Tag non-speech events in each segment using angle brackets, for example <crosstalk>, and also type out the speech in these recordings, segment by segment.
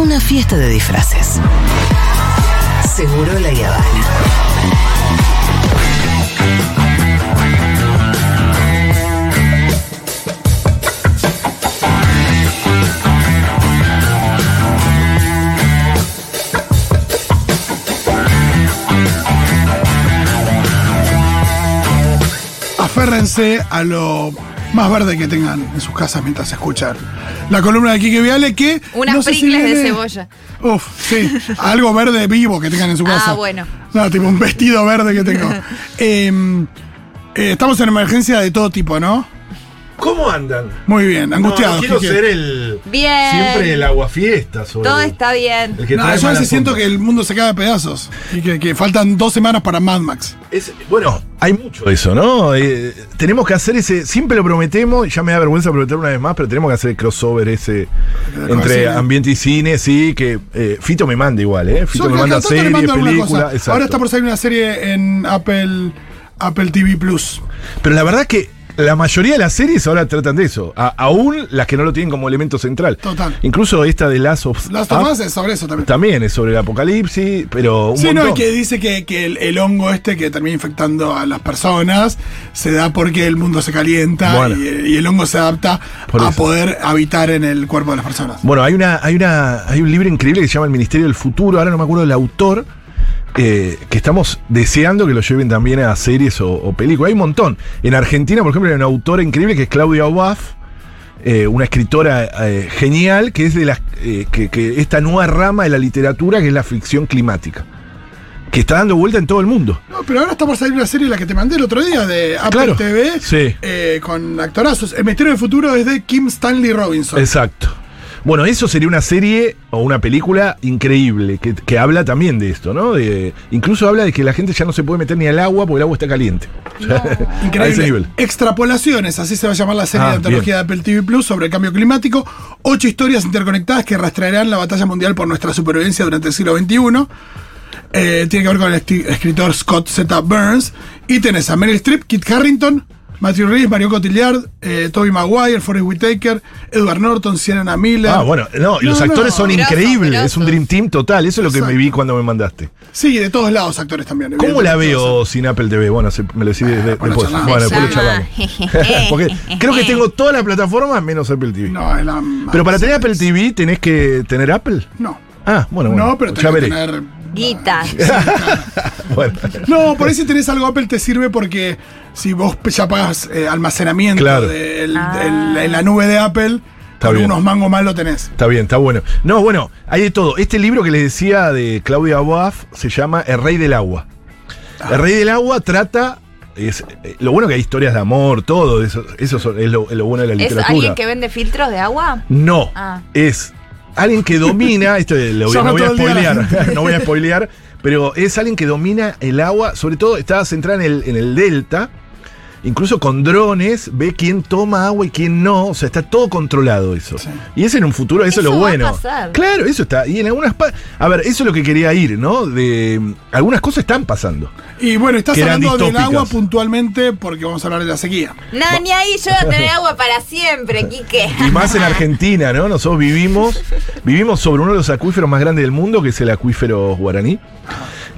una fiesta de disfraces. Seguro la Habana. Aférrense a lo más verde que tengan en sus casas mientras escuchan la columna de Quique Viale que... Unas no sé si de cebolla. Uf, sí, algo verde vivo que tengan en su Ah, casa. bueno. No, tipo un vestido verde que tengo. <laughs> Eh, eh, estamos en emergencia de todo tipo, ¿no? ¿Cómo andan? Muy bien, angustiados. no quiero Quique. ser el. Bien. Siempre el aguafiesta. sobre Todo está bien. el que No, trae yo a veces siento que el mundo se cae a pedazos y que, que faltan dos semanas para Mad Max. Es- bueno, hay mucho de eso, ¿no? Eh, tenemos que hacer ese. Siempre lo prometemos, y ya me da vergüenza prometer una vez más, pero tenemos que hacer el crossover ese Con entre ambiente y cine, sí, que eh, Fito me manda igual, ¿eh? Fito Yo me manda series, películas. Ahora está por salir una serie en Apple, Apple TV Plus. Pero la verdad que la mayoría de las series ahora tratan de eso. A- aún las que no lo tienen como elemento central. Total. Incluso esta de Last of Last of Us es sobre eso también. también es sobre el apocalipsis, pero un Sí, no, montón. y que dice que, que el, el hongo este que termina infectando a las personas se da porque el mundo se calienta Bueno. y, y el hongo se adapta a poder habitar en el cuerpo de las personas. Bueno, hay una, hay una, hay un libro increíble que se llama El Ministerio del Futuro, ahora no me acuerdo del autor, eh, que estamos deseando que lo lleven también a series o, o películas. Hay un montón. En Argentina, por ejemplo, hay una autora increíble que es Claudia Obaf, eh, una escritora eh, genial, que es de las eh, que, que esta nueva rama de la literatura que es la ficción climática. Que está dando vuelta en todo el mundo. No, pero ahora está por salir una serie, la que te mandé el otro día, de Apple Claro. TV, Sí. eh, con actorazos. El Misterio del Futuro es de Kim Stanley Robinson. Exacto. Bueno, eso sería una serie o una película increíble que, que habla también de esto, ¿no? De- incluso habla de que la gente ya no se puede meter ni al agua porque el agua está caliente. <laughs> A ese Increíble. nivel. Extrapolaciones, así se va a llamar la serie Ah, de antología de Apple TV Plus sobre el cambio climático. Ocho historias interconectadas que rastrearán la batalla mundial por nuestra supervivencia durante el siglo XXI. Eh, tiene que ver con el escritor Scott Z. Burns. Y tenés a Meryl Streep, Kit Harrington, Matthew Reeves, Mario Cotillard, eh, Toby Maguire, Forrest Whitaker, Edward Norton, Sienna Miller. Ah, bueno, no, y los No, no. actores son increíbles, es un Dream Team total, eso es lo que me Exacto. vi cuando me mandaste. Sí, de todos lados actores también. ¿Cómo la veo sin Apple TV? Bueno, se- me lo decís de- de- bueno, después. Bueno, Se después lo charlamos. <laughs> Porque creo que tengo todas las plataformas menos Apple TV. No, es la Pero para tener Apple TV tenés que tener Apple. No. Ah, bueno, bueno. No, pero ya tenés que tener Guita. <laughs> Bueno. No, por ahí si tenés algo Apple te sirve porque si vos ya pagas eh, almacenamiento Claro. Ah. en la nube de Apple, Está bien. unos mangos más lo tenés. Está bien, está bueno. No, bueno, hay de todo. Este libro que les decía de Claudia Boaf se llama El Rey del Agua. El Rey del Agua trata. es- eh, lo bueno que hay historias de amor, todo eso, eso son- es, lo, es lo bueno de la ¿Es literatura. alguien que vende filtros de agua? No, Ah. es alguien que domina, <laughs> esto lo voy- no voy a spoilear, <laughs> no voy a spoilear, pero es alguien que domina el agua, sobre todo está centrada en el, en el delta, incluso con drones, ve quién toma agua y quién no, o sea, está todo controlado eso. Sí. Y es en un futuro, eso, es lo va a bueno. pasar. Claro, eso está. Y en algunas A ver, eso es lo que quería ir, ¿no? De algunas cosas están pasando. Y bueno, estás hablando del agua puntualmente porque vamos a hablar de la sequía. No, ni ahí yo voy a tener agua para siempre, Quique. Y más en Argentina, ¿no? Nosotros vivimos, vivimos sobre uno de los acuíferos más grandes del mundo, que es el acuífero guaraní.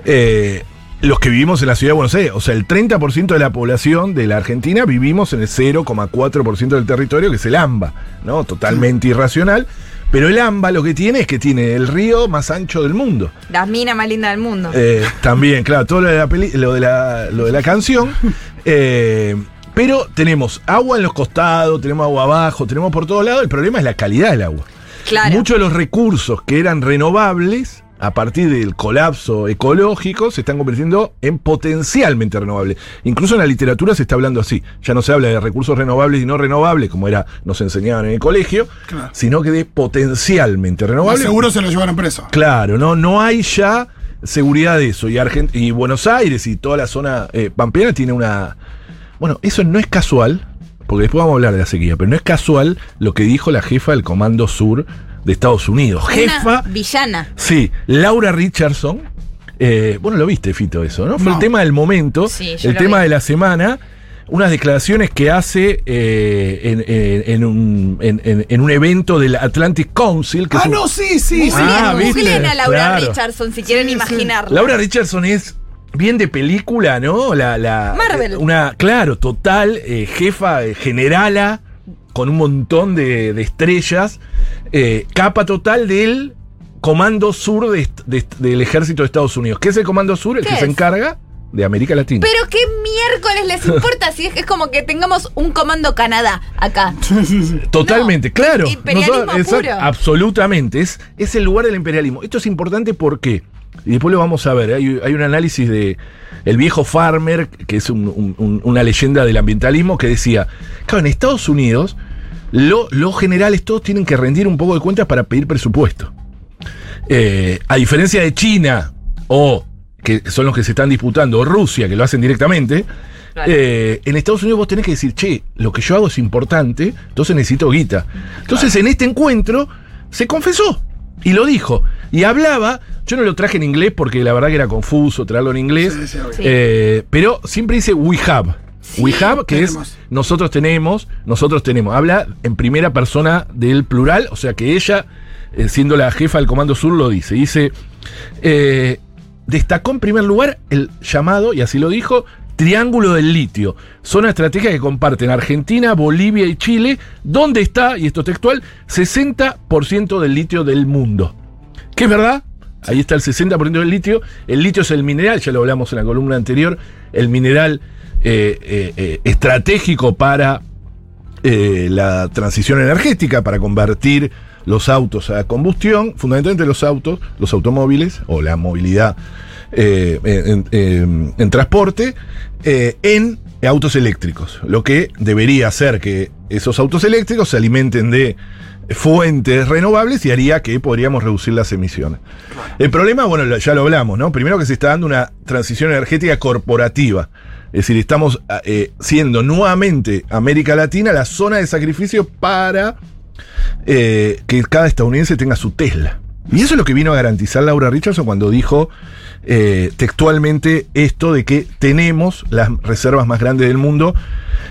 Eh, los que vivimos en la ciudad de Buenos Aires, o sea, el 30% de la población de la Argentina vivimos en el 0,4% del territorio, que es el AMBA, ¿no? Totalmente irracional. Pero el AMBA lo que tiene es que tiene el río más ancho del mundo. Las minas más lindas del mundo. Eh, también, claro, todo lo de la, peli- lo de la, lo de la canción. <laughs> Eh, pero tenemos agua en los costados, tenemos agua abajo, tenemos por todos lados. El problema es la calidad del agua. claro. Muchos de los recursos que eran renovables, a partir del colapso ecológico, se están convirtiendo en potencialmente renovables. Incluso en la literatura se está hablando así. Ya no se habla de recursos renovables y no renovables, como era nos enseñaban en el colegio, Claro. sino que de potencialmente renovables. Seguro se lo llevaron preso. Claro, no, no hay ya seguridad de eso. Y, Argent y Buenos Aires y toda la zona eh, pampeana tiene una. Bueno, eso no es casual, porque después vamos a hablar de la sequía, pero no es casual lo que dijo la jefa del Comando Sur de Estados Unidos. Una Jefa, villana. sí, Laura Richardson. eh, bueno, lo viste, Fito, eso, ¿no? Fue No. el tema del momento, Sí, el tema vi. de la semana. unas declaraciones que hace eh, en, en- en un, en- en- en un evento del Atlantic Council. Que Ah, un- no, sí, sí. sí. Ah, a Laura Claro. Richardson si quieren Sí, sí. imaginarla. Laura Richardson es bien de película, ¿no? La, la, Marvel. eh, Una, claro, total, eh, jefa, eh, generala, con un montón de, de estrellas, eh, capa total del Comando Sur de est- de- del Ejército de Estados Unidos. ¿Qué es el Comando Sur? El ¿Qué que se es? encarga de América Latina. Pero qué miércoles les <laughs> importa si es que es como que tengamos un comando Canadá acá. <laughs> Sí, sí, sí. Totalmente, No, claro. imperialismo Nosotros- puro. absolutamente. Es, es el lugar del imperialismo. Esto es importante porque, y después lo vamos a ver, hay, hay un análisis de el viejo Farmer, que es un- un- un- una leyenda del ambientalismo, que decía, claro, en Estados Unidos, lo- los generales todos tienen que rendir un poco de cuentas para pedir presupuesto. Eh, a diferencia de China, o que son los que se están disputando, o Rusia, que lo hacen directamente, eh, en Estados Unidos vos tenés que decir, che, lo que yo hago es importante, entonces necesito guita. Entonces en este encuentro se confesó y lo dijo. Y hablaba, yo no lo traje en inglés porque la verdad que era confuso traerlo en inglés, Sí, sí, obvio. Sí. eh, pero siempre dice we have. we have, que tenemos. es nosotros tenemos, nosotros tenemos. Habla en primera persona del plural, o sea que ella, eh, siendo la jefa del Comando Sur, lo dice. Dice, eh, destacó en primer lugar el llamado, y así lo dijo, Triángulo del Litio. Zona estratégica que comparten Argentina, Bolivia y Chile, donde está, y esto es textual, 60% del litio del mundo. ¿Qué es verdad? Ahí está el 60% del litio. El litio es el mineral, ya lo hablamos en la columna anterior, el mineral eh, eh, eh, estratégico para la transición energética, para convertir los autos a combustión, fundamentalmente los autos, los automóviles o la movilidad en, transporte, en autos eléctricos. Lo que debería hacer que esos autos eléctricos se alimenten de fuentes renovables y haría que podríamos reducir las emisiones. El problema, bueno, ya lo hablamos, ¿no? Primero que se está dando una transición energética corporativa. Es decir, estamos eh, siendo nuevamente América Latina la zona de sacrificio para eh, que cada estadounidense tenga su Tesla. Y eso es lo que vino a garantizar Laura Richardson cuando dijo eh, textualmente esto de que tenemos las reservas más grandes del mundo.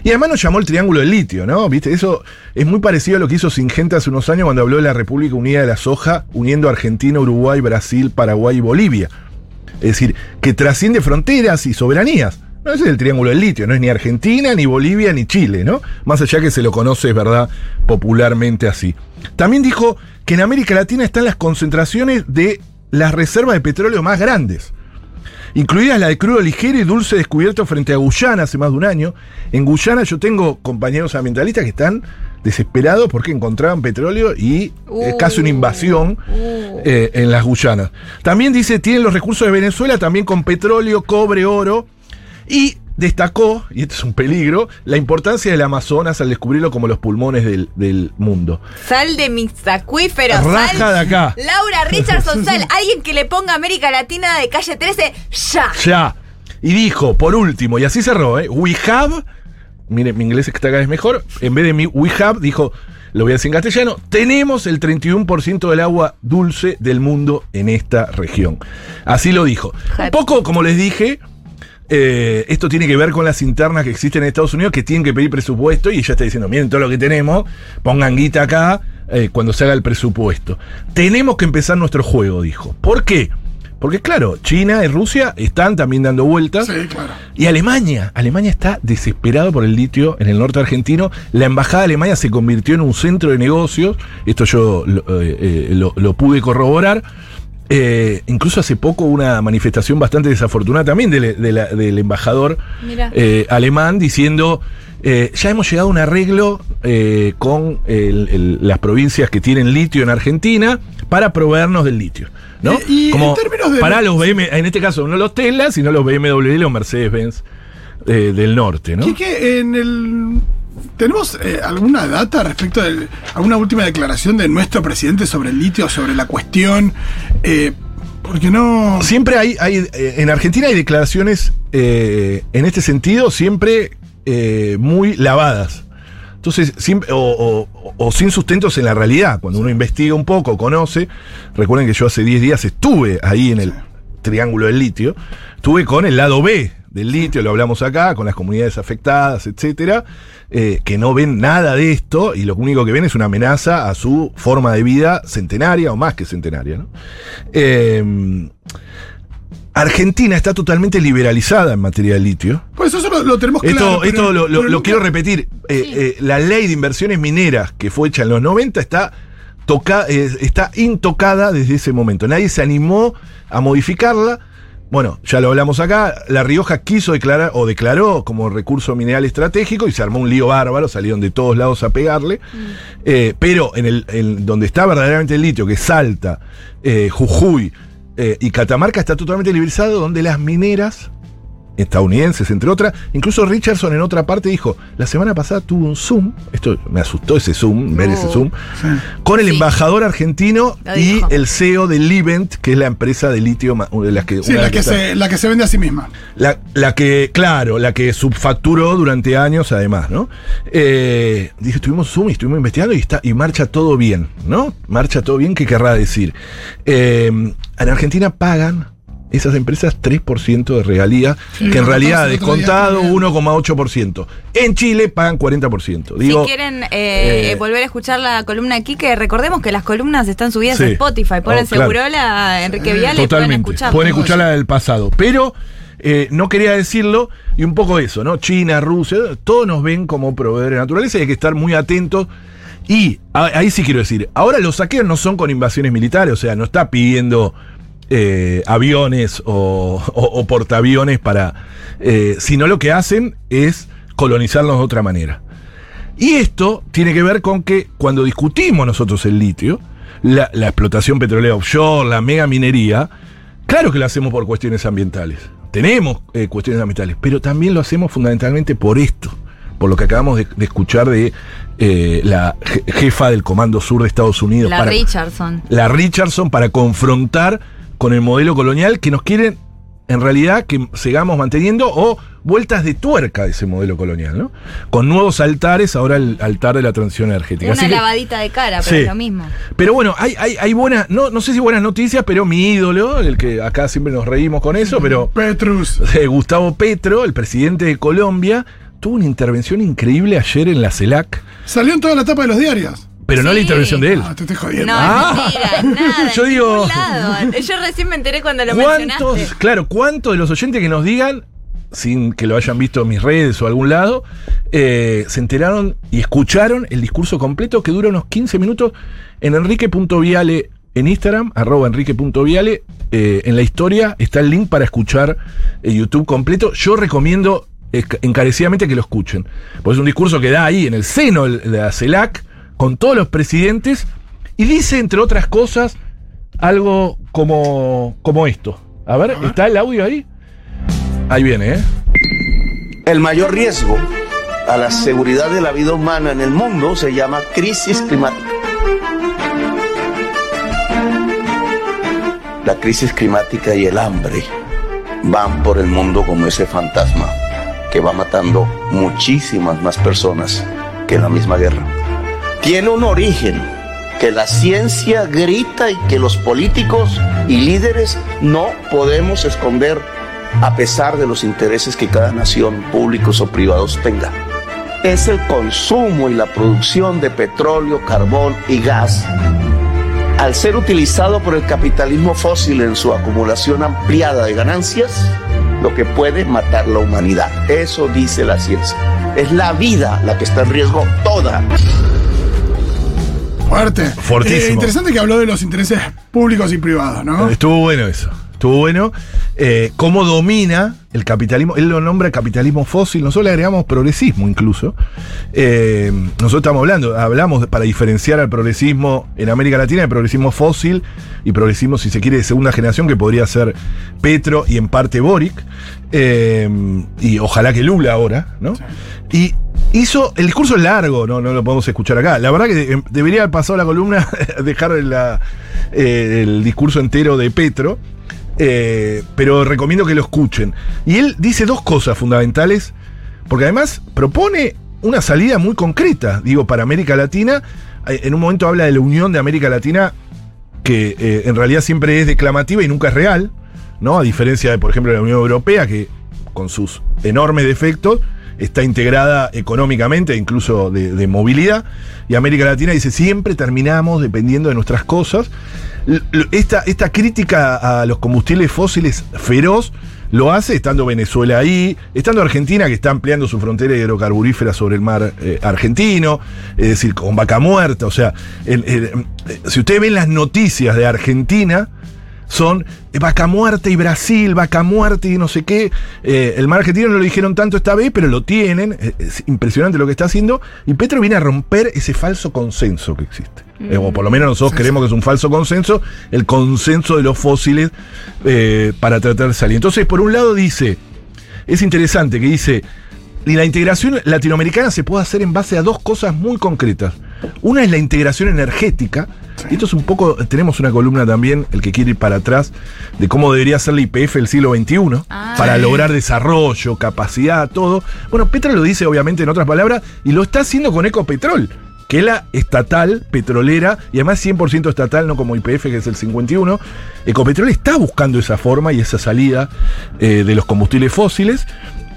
Y además nos llamó el triángulo del litio, ¿no? ¿Viste? Eso es muy parecido a lo que hizo Singenta hace unos años cuando habló de la República Unida de la Soja, uniendo Argentina, Uruguay, Brasil, Paraguay y Bolivia. Es decir, que trasciende fronteras y soberanías. No, ese es el triángulo del litio, no es ni Argentina, ni Bolivia, ni Chile, ¿no? Más allá que se lo conoce, es verdad, popularmente así. También dijo que en América Latina están las concentraciones de las reservas de petróleo más grandes, incluidas la de crudo ligero y dulce descubierto frente a Guyana hace más de un año. En Guyana yo tengo compañeros ambientalistas que están desesperados porque encontraban petróleo y es casi una invasión eh, en las Guyanas. También dice, tienen los recursos de Venezuela, también con petróleo, cobre, oro. Y destacó, y este es un peligro, la importancia del Amazonas al descubrirlo como los pulmones del, del mundo. Sal de mis acuíferos. Raja sal. de acá. Laura <laughs> Richardson, sal. Alguien que le ponga América Latina de calle 13, ya. Ya. Y dijo, por último, y así cerró, ¿eh? We have, mire, mi inglés está cada vez mejor, en vez de mi we have, dijo, lo voy a decir en castellano, tenemos el 31% del agua dulce del mundo en esta región. Así lo dijo. Un poco, como les dije, eh, esto tiene que ver con las internas que existen en Estados Unidos que tienen que pedir presupuesto y ella está diciendo, miren todo lo que tenemos, pongan guita acá eh, cuando se haga el presupuesto. Tenemos que empezar nuestro juego, dijo. ¿Por qué? Porque claro, China y Rusia están también dando vueltas. Sí, claro. Y Alemania, Alemania está desesperado por el litio en el norte argentino. La embajada de Alemania se convirtió en un centro de negocios. Esto yo lo, eh, lo- lo pude corroborar. Eh, incluso hace poco una manifestación bastante desafortunada también del, de la- del embajador eh, alemán diciendo eh, ya hemos llegado a un arreglo eh, con el- el- las provincias que tienen litio en Argentina para proveernos del litio. ¿no? Y en Como términos de- para los BM, en este caso no los Tesla, sino los BMW y los Mercedes-Benz eh, del norte, ¿no? Quique, en el. ¿Tenemos eh, alguna data respecto de alguna última declaración de nuestro presidente sobre el litio, sobre la cuestión? Eh, porque no. Siempre hay, hay eh, en Argentina hay declaraciones eh, en este sentido siempre muy lavadas. Entonces, o, o- o sin sustentos en la realidad. Cuando uno investiga un poco, conoce. Recuerden que yo hace 10 días estuve ahí en el Triángulo del Litio. Estuve con el lado B del litio, lo hablamos acá, con las comunidades afectadas, etcétera, eh, que no ven nada de esto y lo único que ven es una amenaza a su forma de vida centenaria o más que centenaria. ¿no? Eh, Argentina está totalmente liberalizada en materia de litio. Por eso lo, lo tenemos Esto, claro. esto pero- lo, lo- pero lo nunca- quiero repetir. Eh, eh, la ley de inversiones mineras que fue hecha en los 90 está, toca, eh, está intocada desde ese momento. Nadie se animó a modificarla. Bueno, ya lo hablamos acá. La Rioja quiso declarar o declaró como recurso mineral estratégico y se armó un lío bárbaro. Salieron de todos lados a pegarle. Eh, pero en el en donde está verdaderamente el litio, que es Salta, eh, Jujuy eh, y Catamarca, está totalmente liberalizado, donde las mineras estadounidenses, entre otras. Incluso Richardson en otra parte dijo, la semana pasada tuvo un Zoom, esto me asustó ese Zoom, ver ese Zoom, con el Sí. embajador argentino y el CEO de Livent, que es la empresa de litio, de las que... Sí, la que, se, la que se vende a sí misma. la, la que, claro, la que subfacturó durante años, además, ¿no? Eh, dije, estuvimos Zoom y estuvimos investigando y está, y marcha todo bien, ¿no? Marcha todo bien, ¿qué querrá decir? Eh, en Argentina pagan esas empresas 3% de regalía, que en realidad descontado también. 1,8%. En Chile pagan 40%. Digo, si quieren eh, eh, volver a escuchar la columna aquí, que recordemos que las columnas están subidas Sí. a Spotify. Ponen Oh, claro. Segurola, Enrique Viale y pueden Totalmente. escuchar. Pueden escucharla del pasado. Pero eh, no quería decirlo, y un poco eso, ¿no? China, Rusia, todos nos ven como proveedores de naturaleza y hay que estar muy atentos. Y a- ahí sí quiero decir, ahora los saqueos no son con invasiones militares, o sea, no está pidiendo eh, aviones o, o- o portaaviones para. eh, sino lo que hacen es colonizarnos de otra manera. Y esto tiene que ver con que cuando discutimos nosotros el litio, la, la explotación petrolera offshore, la mega minería, claro que lo hacemos por cuestiones ambientales. Tenemos eh, cuestiones ambientales, pero también lo hacemos fundamentalmente por esto, por lo que acabamos de, de escuchar de eh, la je- jefa del Comando Sur de Estados Unidos. La para- Richardson. la Richardson para confrontar con el modelo colonial que nos quieren en realidad que sigamos manteniendo o vueltas de tuerca de ese modelo colonial, ¿no? Con nuevos altares, ahora el altar de la transición energética. Una Así que- lavadita de cara, pero Sí. es lo mismo. pero bueno, hay, hay, hay buenas, no, no sé si buenas noticias, pero mi ídolo, el que acá siempre nos reímos con eso, pero Petrus. <laughs> eh, Gustavo Petro, el presidente de Colombia, tuvo una intervención increíble ayer en la CELAC, Salió en toda la tapa de los diarios. Pero no Sí. la intervención de él. Ah, te estoy jodiendo. No, Ah. mentira, <laughs> nada. Yo digo-. Yo recién me enteré cuando lo ¿Cuántos, mencionaste. claro, cuántos de los oyentes que nos digan, sin que lo hayan visto en mis redes o algún lado, eh, se enteraron y escucharon el discurso completo que dura unos 15 minutos en enrique.viale en Instagram, arroba enrique.viale, eh, en la historia está el link para escuchar el YouTube completo. Yo recomiendo esc- encarecidamente que lo escuchen, porque es un discurso que da ahí en el seno de la CELAC, con todos los presidentes, y dice, entre otras cosas, algo como, como esto. A ver, ¿está el audio ahí? Ahí viene, ¿eh? El mayor riesgo a la seguridad de la vida humana en el mundo se llama crisis climática. La crisis climática y el hambre van por el mundo como ese fantasma que va matando muchísimas más personas que la misma guerra. Tiene un origen que la ciencia grita y que los políticos y líderes no podemos esconder a pesar de los intereses que cada nación, públicos o privados, tenga. Es el consumo y la producción de petróleo, carbón y gas. Al ser utilizado por el capitalismo fósil en su acumulación ampliada de ganancias, lo que puede matar la humanidad. Eso dice la ciencia. Es la vida la que está en riesgo toda. Fuerte. Fortísimo. Eh, interesante que habló de los intereses públicos y privados, ¿no? Estuvo bueno eso. Estuvo bueno. Eh, cómo domina el capitalismo. Él lo nombra capitalismo fósil. Nosotros le agregamos progresismo incluso. Eh, nosotros estamos hablando, hablamos para diferenciar al progresismo en América Latina de progresismo fósil y progresismo, si se quiere, de segunda generación, que podría ser Petro y en parte Boric. Y ojalá que Lula ahora, ¿no? Y hizo el discurso es largo, no, no lo podemos escuchar acá. La verdad que eh, debería haber pasado la columna, <laughs> dejar eh, el discurso entero de Petro, eh, pero recomiendo que lo escuchen. Y él dice dos cosas fundamentales, porque además propone una salida muy concreta, digo, para América Latina. Eh, En un momento habla de la unión de América Latina, que en realidad siempre es declamativa y nunca es real, ¿no? A diferencia de, por ejemplo, la Unión Europea, que con sus enormes defectos, está integrada económicamente, incluso de, movilidad, y América Latina dice, siempre terminamos dependiendo de nuestras cosas. Esta, esta crítica a los combustibles fósiles feroz lo hace estando Venezuela ahí, estando Argentina que está ampliando su frontera hidrocarburífera sobre el mar eh, argentino, es decir, con vaca muerta. O sea, si ustedes ven las noticias de Argentina, son vaca muerta y Brasil, vaca muerta y no sé qué. Eh, el mar argentino no lo dijeron tanto esta vez, pero lo tienen. Eh, Es impresionante lo que está haciendo. Y Petro viene a romper ese falso consenso que existe. Eh, o por lo menos nosotros creemos que es un falso consenso, el consenso de los fósiles eh, para tratar de salir. Entonces, por un lado dice, es interesante que dice, y la integración latinoamericana se puede hacer en base a dos cosas muy concretas. Una es la integración energética, y esto es un poco, tenemos una columna también, el que quiere ir para atrás, de cómo debería ser la IPF del siglo XXI, Ah. para Sí. lograr desarrollo, capacidad, todo. Bueno, Petra lo dice obviamente en otras palabras, y lo está haciendo con Ecopetrol, que es la estatal petrolera, y además 100% estatal, no como IPF, que es el 51. Ecopetrol está buscando esa forma y esa salida eh, de los combustibles fósiles.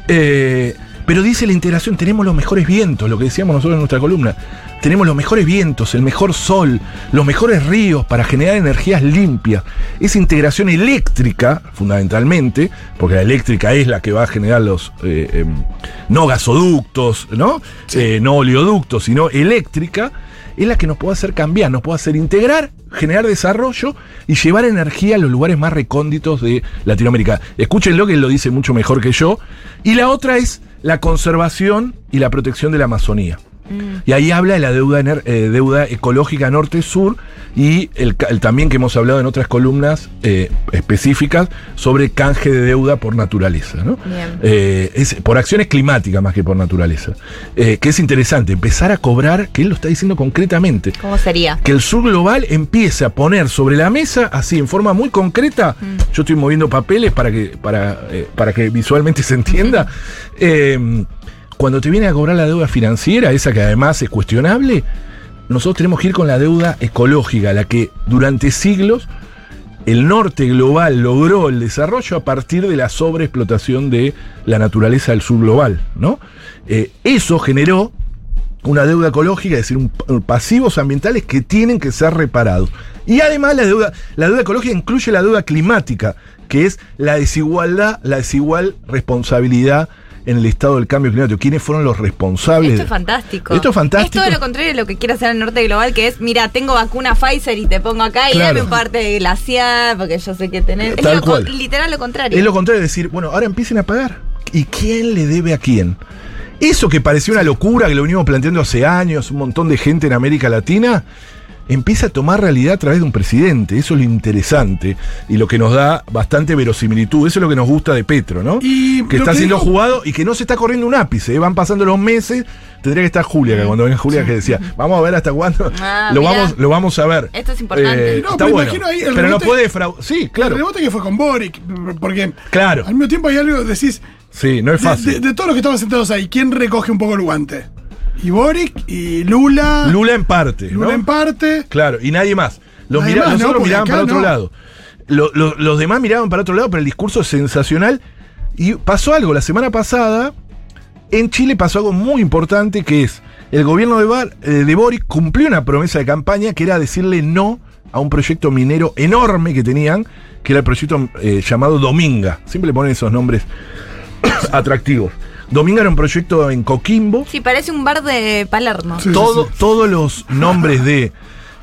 Eh, pero dice la integración, tenemos los mejores vientos, lo que decíamos nosotros en nuestra columna. Tenemos los mejores vientos, el mejor sol, los mejores ríos para generar energías limpias. Esa integración eléctrica, fundamentalmente, porque la eléctrica es la que va a generar los eh, em, no gasoductos, ¿no? Eh, no oleoductos, sino eléctrica, es la que nos puede hacer cambiar, nos puede hacer integrar, generar desarrollo y llevar energía a los lugares más recónditos de Latinoamérica. Escúchenlo que él lo dice mucho mejor que yo. Y la otra es la conservación y la protección de la Amazonía. Y ahí habla de la deuda, eh, deuda ecológica norte-sur y el, también que hemos hablado en otras columnas eh, específicas sobre canje de deuda por naturaleza. ¿no? Eh, es por acciones climáticas más que por naturaleza. Que es interesante, empezar a cobrar, que él lo está diciendo concretamente, ¿Cómo sería? que el sur global empiece a poner sobre la mesa, así en forma muy concreta, yo estoy moviendo papeles para que, para, para que visualmente se entienda, cuando te viene a cobrar la deuda financiera, esa que además es cuestionable, nosotros tenemos que ir con la deuda ecológica, la que durante siglos el norte global logró el desarrollo a partir de la sobreexplotación de la naturaleza del sur global, ¿no? Eh, eso generó una deuda ecológica, es decir, pasivos ambientales que tienen que ser reparados. Y además la deuda, la deuda ecológica incluye la deuda climática, que es la desigualdad, la desigual responsabilidad en el estado del cambio climático. ¿Quiénes fueron los responsables? Esto es fantástico. Esto es fantástico. Es todo lo contrario de lo que quiere hacer el norte global, que es, mira, tengo vacuna Pfizer y te pongo acá y dame un parte de glaciar porque yo sé que tenés. Tal es lo con- cual. literal lo contrario. Es lo contrario, es decir, bueno, ahora empiecen a pagar. ¿Y quién le debe a quién? Eso que parecía una locura, que lo venimos planteando hace años, un montón de gente en América Latina, empieza a tomar realidad a través de un presidente. Eso es lo interesante y lo que nos da bastante verosimilitud. Eso es lo que nos gusta de Petro, ¿no? Y que está que siendo digo- jugado y que no se está corriendo un ápice. ¿eh? Van pasando los meses. Tendría que estar Julia, que cuando venga Julia que decía, vamos a ver hasta cuándo. Ah, lo, mirá. vamos, lo vamos a ver. Esto es importante. No, está pero bueno. imagino ahí el pero no puede fraud- Sí, claro. El rebote que fue con Boric, porque Claro. al mismo tiempo hay algo, decís, Sí, no es de, fácil. de- de todos los que estaban sentados ahí, ¿quién recoge un poco el guante? Y Boric, y Lula, Lula en parte. Lula ¿no? en parte. Claro, y nadie más. Los Nadie mira- más, nosotros no, miraban para otro lado. Lo- lo- los demás miraban para otro lado, pero el discurso es sensacional. Y pasó algo la semana pasada. En Chile pasó algo muy importante que es el gobierno de, Bar- eh, de Boric cumplió una promesa de campaña que era decirle no a un proyecto minero enorme que tenían, que era el proyecto eh, llamado Dominga. Siempre le ponen esos nombres <coughs> atractivos. Dominga era un proyecto en Coquimbo, Sí, parece un bar de Palermo. Sí, todo- sí, sí. Todos los nombres de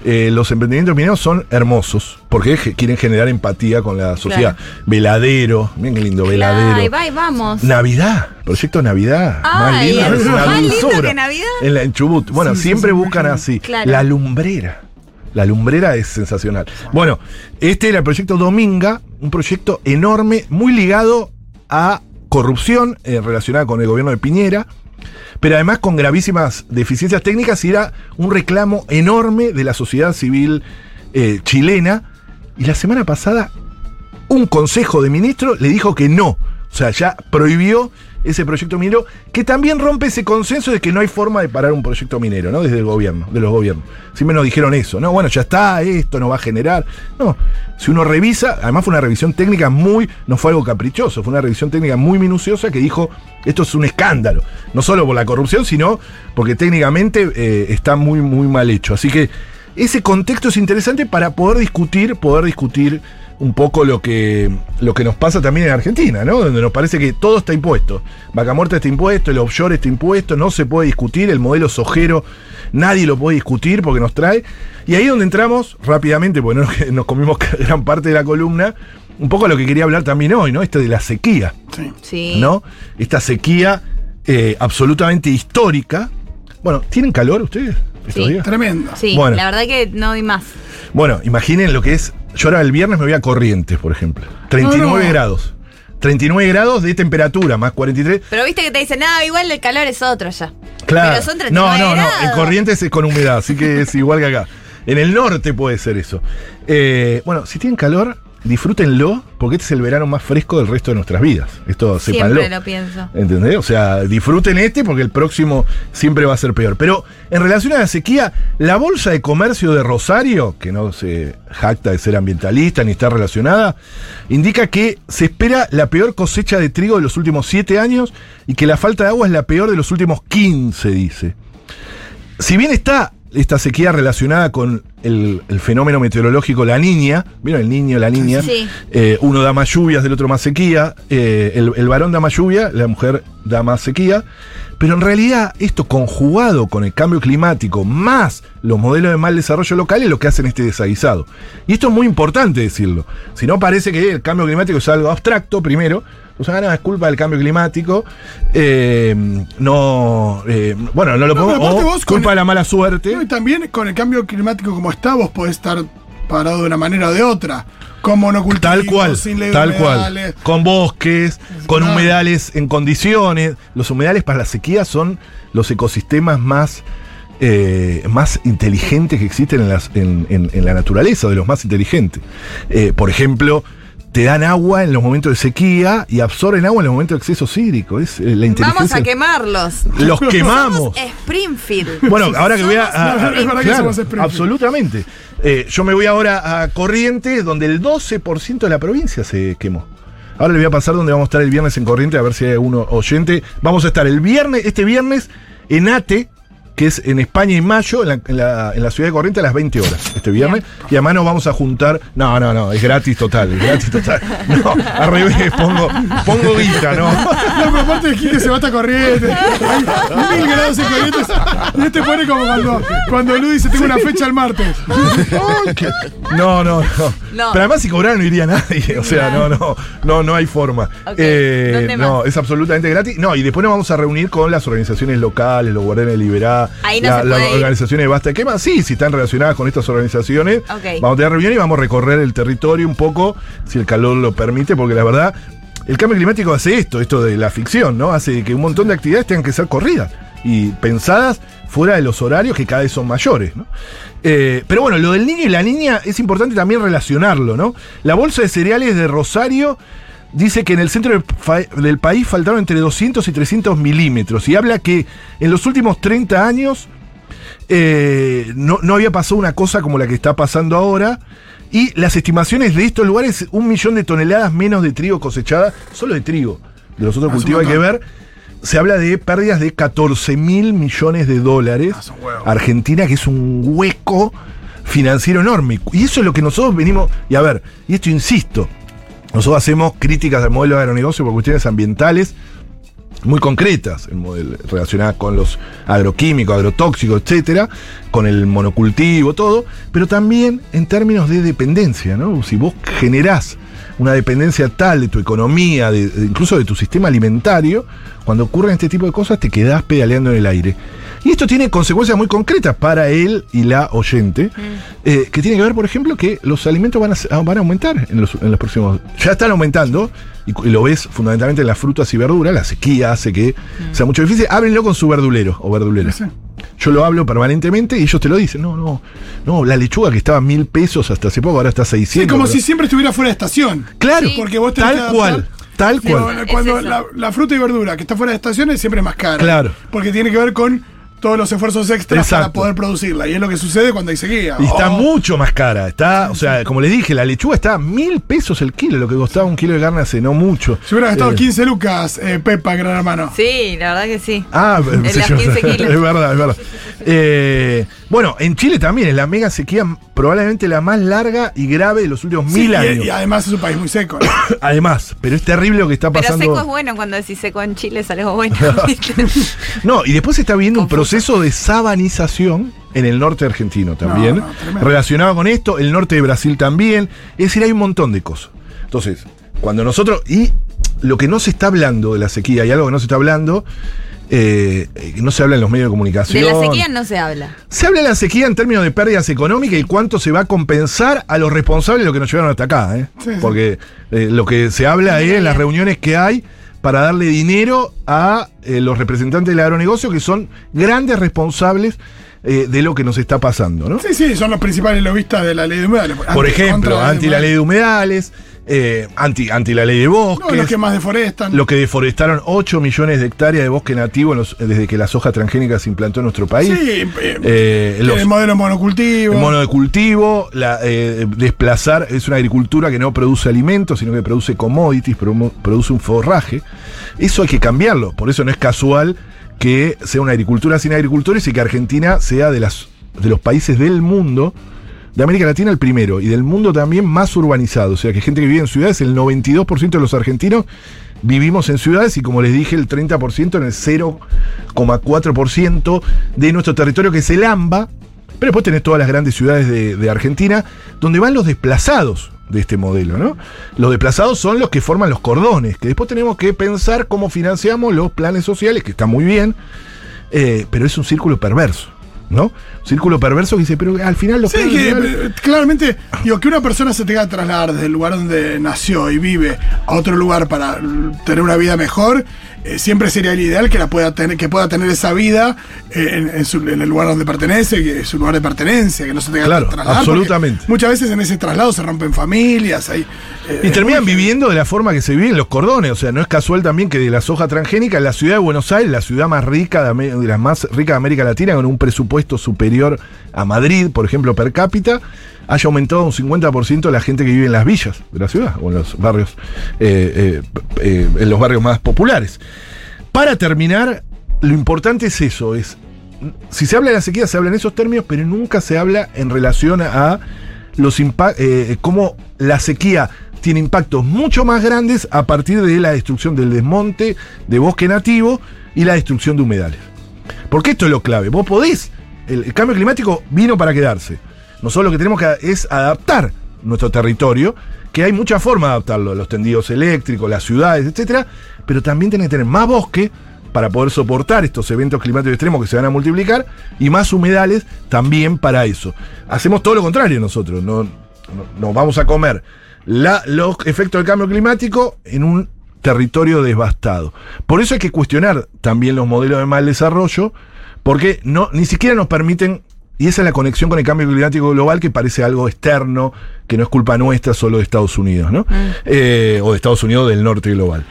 eh, los emprendimientos mineros son hermosos, porque quieren generar empatía con la sociedad. Claro. Veladero, miren qué lindo, veladero. Ahí va y vamos. Navidad, proyecto Navidad. más Ay, lindo, es una más lindo que Navidad. En, la, en Chubut. Bueno, Sí, siempre sí, buscan así. Claro. La lumbrera. La lumbrera es sensacional. Bueno, este era el proyecto Dominga, un proyecto enorme, muy ligado a corrupción eh, relacionada con el gobierno de Piñera, pero además con gravísimas deficiencias técnicas y era un reclamo enorme de la sociedad civil eh, chilena. Y la semana pasada un consejo de ministros le dijo que no. O sea, ya prohibió ese proyecto minero, que también rompe ese consenso de que no hay forma de parar un proyecto minero, ¿no? Desde el gobierno, de los gobiernos. Siempre nos dijeron eso, ¿no? Bueno, ya está, esto no va a generar. No, si uno revisa, además fue una revisión técnica muy, no fue algo caprichoso, fue una revisión técnica muy minuciosa que dijo, esto es un escándalo, no solo por la corrupción, sino porque técnicamente eh, está muy, muy mal hecho. Así que ese contexto es interesante para poder discutir, poder discutir un poco lo que, lo que nos pasa también en Argentina, ¿no? Donde nos parece que todo está impuesto. Vaca Muerta está impuesto, el offshore está impuesto, no se puede discutir, el modelo sojero nadie lo puede discutir porque nos trae. Y ahí donde entramos rápidamente, porque no <laughs> nos, comimos <laughs> gran parte de la columna, un poco a lo que quería hablar también hoy, ¿no? Este de la sequía. Sí. Sí. ¿no? Esta sequía eh, absolutamente histórica. Bueno, ¿tienen calor ustedes estos Sí. días? Tremendo. Sí, Bueno. la verdad que no doy más. Bueno, imaginen lo que es. Yo ahora el viernes me voy a Corrientes, por ejemplo. 39 No, no. grados. 39 grados de temperatura, más 43. Pero viste que te dicen, no, igual el calor es otro ya. Claro. Pero son 39 no, no, no. En Corrientes es con humedad, así que es igual que acá. En el norte puede ser eso. Eh, bueno, si tienen calor, disfrútenlo, porque este es el verano más fresco del resto de nuestras vidas. Esto sépanlo. Siempre lo pienso. ¿Entendés? O sea, disfruten este porque el próximo siempre va a ser peor. Pero en relación a la sequía, la Bolsa de Comercio de Rosario, que no se jacta de ser ambientalista ni está relacionada, indica que se espera la peor cosecha de trigo de los últimos siete años y que la falta de agua es la peor de los últimos 15, dice. Si bien está esta sequía relacionada con el, el fenómeno meteorológico La Niña, ¿vieron el niño, la niña? Sí. Eh, uno da más lluvias, del otro más sequía. eh, el, el varón da más lluvia, la mujer da más sequía. Pero en realidad, esto conjugado con el cambio climático más los modelos de mal desarrollo local es lo que hacen este desaguisado. Y esto es muy importante decirlo. Si no, parece que el cambio climático es algo abstracto, primero. O sea, no, es culpa del cambio climático. eh, no. eh, bueno, no lo No, podemos. vos culpa de la mala suerte. No, y también con el cambio climático como está, vos podés estar parado de una manera o de otra. Con monocultivos, Tal cual, sin tal cual. Con bosques, con Claro. humedales en condiciones. Los humedales para la sequía son los ecosistemas más, eh, más inteligentes que existen en, las- en- en- en la naturaleza, de los más inteligentes. Por ejemplo, te dan agua en los momentos de sequía y absorben agua en los momentos de exceso hídrico. Es eh, la inteligencia. Vamos a quemarlos. Los quemamos. Somos Springfield. <laughs> Bueno, ahora que voy a. A- a- Es verdad que claro, somos Springfield. absolutamente. Eh, yo me voy ahora a Corrientes, donde el 12% de la provincia se quemó. Ahora le voy a pasar donde vamos a estar el viernes en Corrientes, a ver si hay alguno oyente. Vamos a estar el viernes, este viernes, en ATE, que es en España en mayo, en la, en la- en la ciudad de Corrientes a las 20 horas, este viernes. Y además nos vamos a juntar. No, no, no, es gratis total, es gratis total. No, al revés, pongo, pongo guita, ¿no. No, pero aparte de que se va hasta corriente. Hay mil grados en corrientes. Y este pone como cuando, cuando Lu dice tengo una fecha el martes. No, no, no, No. Pero además si cobrara no iría nadie. O sea, no, no, no, no hay forma. Eh, ¿dónde no, es absolutamente gratis. No, y después nos vamos a reunir con las organizaciones locales, los guardianes de Liberá, Ahí no la- se las organizaciones de Basta. ¿Qué más? Sí, si están relacionadas con estas organizaciones. Vamos a tener reunión y vamos a recorrer el territorio un poco, si el calor lo permite, porque la verdad, el cambio climático hace esto, esto de la ficción, ¿no? Hace que un montón de actividades tengan que ser corridas y pensadas fuera de los horarios que cada vez son mayores, ¿no? Eh, pero bueno, lo del niño y la niña es importante también relacionarlo, ¿no? La bolsa de cereales de Rosario dice que en el centro del, país faltaron entre 200 y 300 milímetros y habla que en los últimos 30 años eh, no, no había pasado una cosa como la que está pasando ahora. Y las estimaciones de estos lugares, un millón de toneladas menos de trigo cosechada, solo de trigo. De los otros cultivos hay que ver. Se habla de pérdidas de 14 mil millones de dólares. Argentina, que es un hueco financiero enorme. Y eso es lo que nosotros venimos. Y a ver, y esto insisto, nosotros hacemos críticas al modelo de agronegocio por cuestiones ambientales muy concretas, relacionadas con los agroquímicos, agrotóxicos, etcétera, con el monocultivo, todo, pero también en términos de dependencia, ¿no? Si vos generás una dependencia tal de tu economía, de- de- incluso de tu sistema alimentario, cuando ocurren este tipo de cosas te quedás pedaleando en el aire. Y esto tiene consecuencias muy concretas para él y la oyente, eh, que tiene que ver, por ejemplo, que los alimentos van a, se- van a aumentar en los, en los próximos... Ya están aumentando, y, lo ves fundamentalmente en las frutas y verduras, la sequía hace que sea mucho difícil. Háblenlo con su verdulero o verdulera. Sí. Yo lo hablo permanentemente y ellos te lo dicen. No, no, no, la lechuga que estaba a mil pesos hasta hace poco, ahora está a Sí, 600. como pero- si siempre estuviera fuera de estación. Claro, Sí. Porque vos tenés tal que cual. Tal Digo, cual. cuando Es la, la fruta y verdura que está fuera de estaciones siempre es más cara. Claro. Porque tiene que ver con todos los esfuerzos extras para poder producirla. Y es lo que sucede cuando hay sequía. Y está Oh, mucho más cara. Está, o sea, como les dije, la lechuga está a mil pesos el kilo, lo que costaba un kilo de carne hace no mucho. Si hubiera gastado Eh, 15 lucas, eh, Pepa, gran hermano. Sí, la verdad que sí. Ah, En <laughs> las yo. 15 <laughs> kilos. es verdad, es verdad. Eh, bueno, en Chile también es la mega sequía probablemente la más larga y grave de los últimos Sí, mil y- años. Y, además es un país muy seco. ¿no? <coughs> Además, pero es terrible lo que está Pero pasando. seco es bueno cuando decís seco en Chile es algo bueno. <laughs> No, y después se está viendo un Confuso. Proceso de sabanización en el norte argentino también. No, no, tremendo. relacionado con esto, el norte de Brasil también. Es decir, hay un montón de cosas. Entonces, cuando nosotros. Y lo que no se está hablando de la sequía, hay algo que no se está hablando. eh, no se habla en los medios de comunicación. De la sequía no se habla. Se habla de la sequía en términos de pérdidas económicas y cuánto se va a compensar a los responsables de lo que nos llevaron hasta acá. ¿eh? Sí, sí. Porque eh, lo que se habla es en las reuniones que hay para darle dinero a eh, los representantes del agronegocio que son grandes responsables eh, de lo que nos está pasando. ¿no? Sí, sí, son los principales lobistas de la ley de humedales. Por ejemplo, anti la ley de humedales, eh, anti, anti la ley de No, bosques. los que más deforestan. Lo que deforestaron 8 millones de hectáreas de bosque nativo los- desde que la soja transgénica se implantó en nuestro país. Sí, eh, Eh, los- el modelo monocultivo. El mono de cultivo, la, eh, desplazar, es una agricultura que no produce alimentos, sino que produce commodities, produce un forraje. Eso hay que cambiarlo, por eso no es casual que sea una agricultura sin agricultores y que Argentina sea de, las, de los países del mundo, de América Latina el primero, y del mundo también más urbanizado. O sea, que gente que vive en ciudades, el 92% de los argentinos vivimos en ciudades y como les dije, el 30% en el 0,4% de nuestro territorio que es el AMBA, pero después tenés todas las grandes ciudades de, Argentina, donde van los desplazados de este modelo, ¿no? Los desplazados son los que forman los cordones, que después tenemos que pensar cómo financiamos los planes sociales, que está muy bien, eh, pero es un círculo perverso, ¿no? Círculo perverso que dice, pero al final los Sí, que eh, claramente, digo, que una persona se tenga que trasladar desde el lugar donde nació y vive a otro lugar para tener una vida mejor, eh, siempre sería el ideal que la pueda tener, que pueda tener esa vida eh, en, en su- en el lugar donde pertenece, que es su lugar de pertenencia, que no se tenga Claro, que trasladar. porque absolutamente. Muchas veces en ese traslado se rompen familias, hay, eh, Y terminan viviendo de la forma que se viven los cordones. O sea, no es casual también que de la soja transgénica, en la ciudad de Buenos Aires, la ciudad más rica de, las más ricas de América Latina, con un presupuesto superior a Madrid, por ejemplo, per cápita, haya aumentado un 50% la gente que vive en las villas de la ciudad, o en los barrios, eh, eh, eh, en los barrios más populares. Para terminar, lo importante es eso, es si se habla de la sequía, se habla en esos términos, pero nunca se habla en relación a los eh, cómo la sequía tiene impactos mucho más grandes a partir de la destrucción del desmonte de bosque nativo y la destrucción de humedales. Porque esto es lo clave. Vos podés, el cambio climático vino para quedarse. Nosotros lo que tenemos que es adaptar nuestro territorio, que hay muchas formas de adaptarlo, los tendidos eléctricos, las ciudades, etcétera, pero también tenés que tener más bosque para poder soportar estos eventos climáticos extremos que se van a multiplicar y más humedales también para eso. Hacemos todo lo contrario nosotros, no, no- nos vamos a comer la- los efectos del cambio climático en un territorio devastado. Por eso hay que cuestionar también los modelos de mal desarrollo, porque no, ni siquiera nos permiten, y esa es la conexión con el cambio climático global que parece algo externo, que no es culpa nuestra, solo de Estados Unidos, ¿no? Eh, o de Estados Unidos del norte global.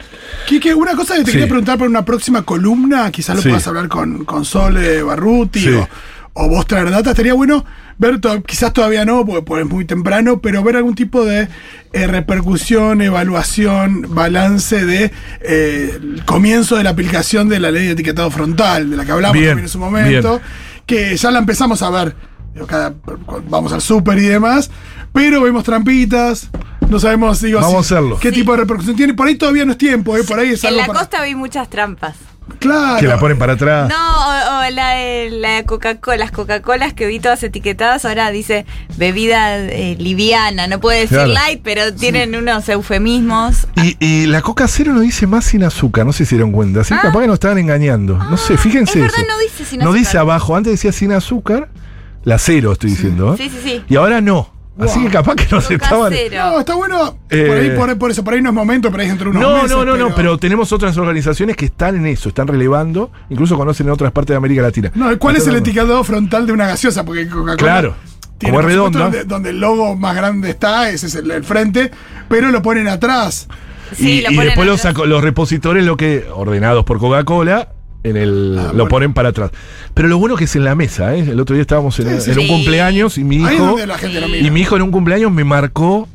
Quique, una cosa que te Sí. quería preguntar para una próxima columna, quizás lo Sí. puedas hablar con, con Sole Barruti Sí. o, o vos traer data, estaría bueno ver, to- quizás todavía no, porque, porque es muy temprano, pero ver algún tipo de eh, repercusión, evaluación, balance de eh, el comienzo de la aplicación de la ley de etiquetado frontal, de la que hablamos Bien, también en su momento, que ya la empezamos a ver, digo, cada- cuando vamos al súper y demás, pero vemos trampitas. No sabemos digo, Vamos si- a hacerlo. qué Sí. tipo de repercusión tiene. Por ahí todavía no es tiempo, ¿eh? por ahí es En algo la para- costa vi muchas trampas. Claro. Que la ponen para atrás. No, o, o la de la Coca-Cola, las Coca-Colas que vi todas etiquetadas, ahora dice bebida eh, liviana, no puede decir Claro. light, pero tienen unos eufemismos. Y, y la coca cero no dice más sin azúcar, no sé si se dieron cuenta. Así que capaz que nos estaban engañando. no sé, fíjense. Ah. es verdad, eso. no dice sin No dice abajo, antes decía sin azúcar, la cero estoy diciendo. ¿eh? Sí, sí, sí. Y ahora no. Así que capaz que nos estaban. No, está bueno. Eh, por ahí, por, por eso, por ahí no es momento, por ahí de unos No, meses, no, no, no, pero tenemos otras organizaciones que están en eso, están relevando, incluso conocen en otras partes de América Latina. No, ¿cuál es el etiquetado frontal de una gaseosa? Porque Coca-Cola. Claro. tiene, Como es redonda. Donde, donde el logo más grande está, ese es el, el frente, pero lo ponen atrás. Sí, y, lo y después los, atrás. saco- los repositores, lo que ordenados por Coca-Cola, en el, Ah, lo bueno. ponen para atrás. Pero lo bueno que es en la mesa, ¿eh? El otro día estábamos en, Sí, sí. en un cumpleaños y mi hijo. Y mi hijo en un cumpleaños me marcó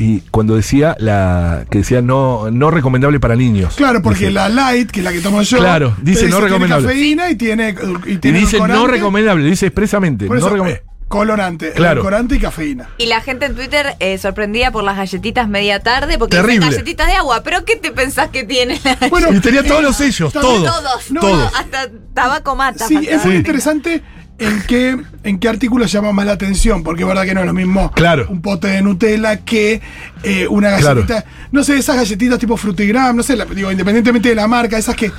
y cuando decía la que decía no no recomendable para niños. Claro, porque Dice. la light, que es la que tomo yo, Claro, dice no recomendable. Tiene cafeína y tiene, y dice no recomendable, dice expresamente, no eso, recome- eh, colorante, Claro. edulcorante y cafeína. Y la gente en Twitter eh, sorprendida por las galletitas media tarde porque Terrible. dicen galletitas de agua. ¿Pero qué te pensás que tiene? Bueno, Y tenía todos eh, los sellos, todos. Todos. No, todos. Hasta tabaco mata. Sí, es muy Sí. interesante en qué, en qué artículo llama más la atención, porque es verdad que no es lo mismo Claro. un pote de Nutella que eh, una Claro. galletita. No sé, esas galletitas tipo Frutigram, no sé, la- digo, independientemente de la marca, esas que,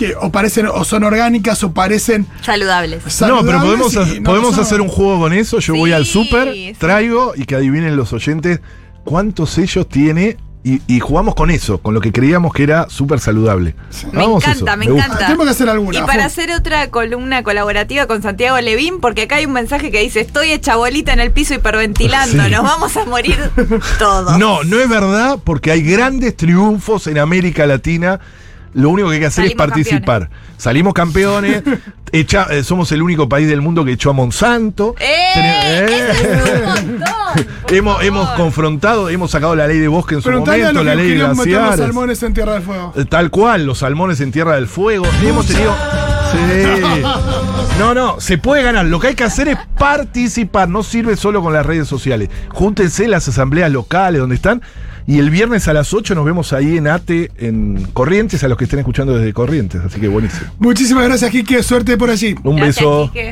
que o parecen, o son orgánicas o parecen Saludables. No, pero podemos, y ha- no podemos hacer un juego con eso. Yo voy al súper, sí. traigo y que adivinen los oyentes cuántos sellos tiene y, y jugamos con eso, con lo que creíamos que era súper saludable. Me encanta, eso, me encanta. Tenemos que hacer alguna, Y para hacer otra columna colaborativa con Santiago Levín, porque acá hay un mensaje que dice: Estoy hecha bolita en el piso hiperventilando, Sí. nos vamos a morir todos. No, no es verdad porque hay grandes triunfos en América Latina. Lo único que hay que hacer Salimos es participar. Salimos campeones. <laughs> echa- eh, somos el único país del mundo que echó a Monsanto. ¡Eh! Tenem- ¡Eso ¡Eh! es un montón! Hemos, hemos confrontado, hemos sacado la ley de bosque en su a momento, la ley de meter los glaciares. salmones en Tierra del Fuego. Eh, Tal cual, los salmones en Tierra del Fuego. Hemos tenido. Sí. <laughs> No, no, se puede ganar. Lo que hay que hacer es participar. No sirve solo con las redes sociales. Júntense en las asambleas locales donde están. Y el viernes a las 8 nos vemos ahí en ATE, en Corrientes, a los que estén escuchando desde Corrientes. Así que buenísimo. Muchísimas gracias, Quique. Suerte por allí. Un Gracias, beso. Quique.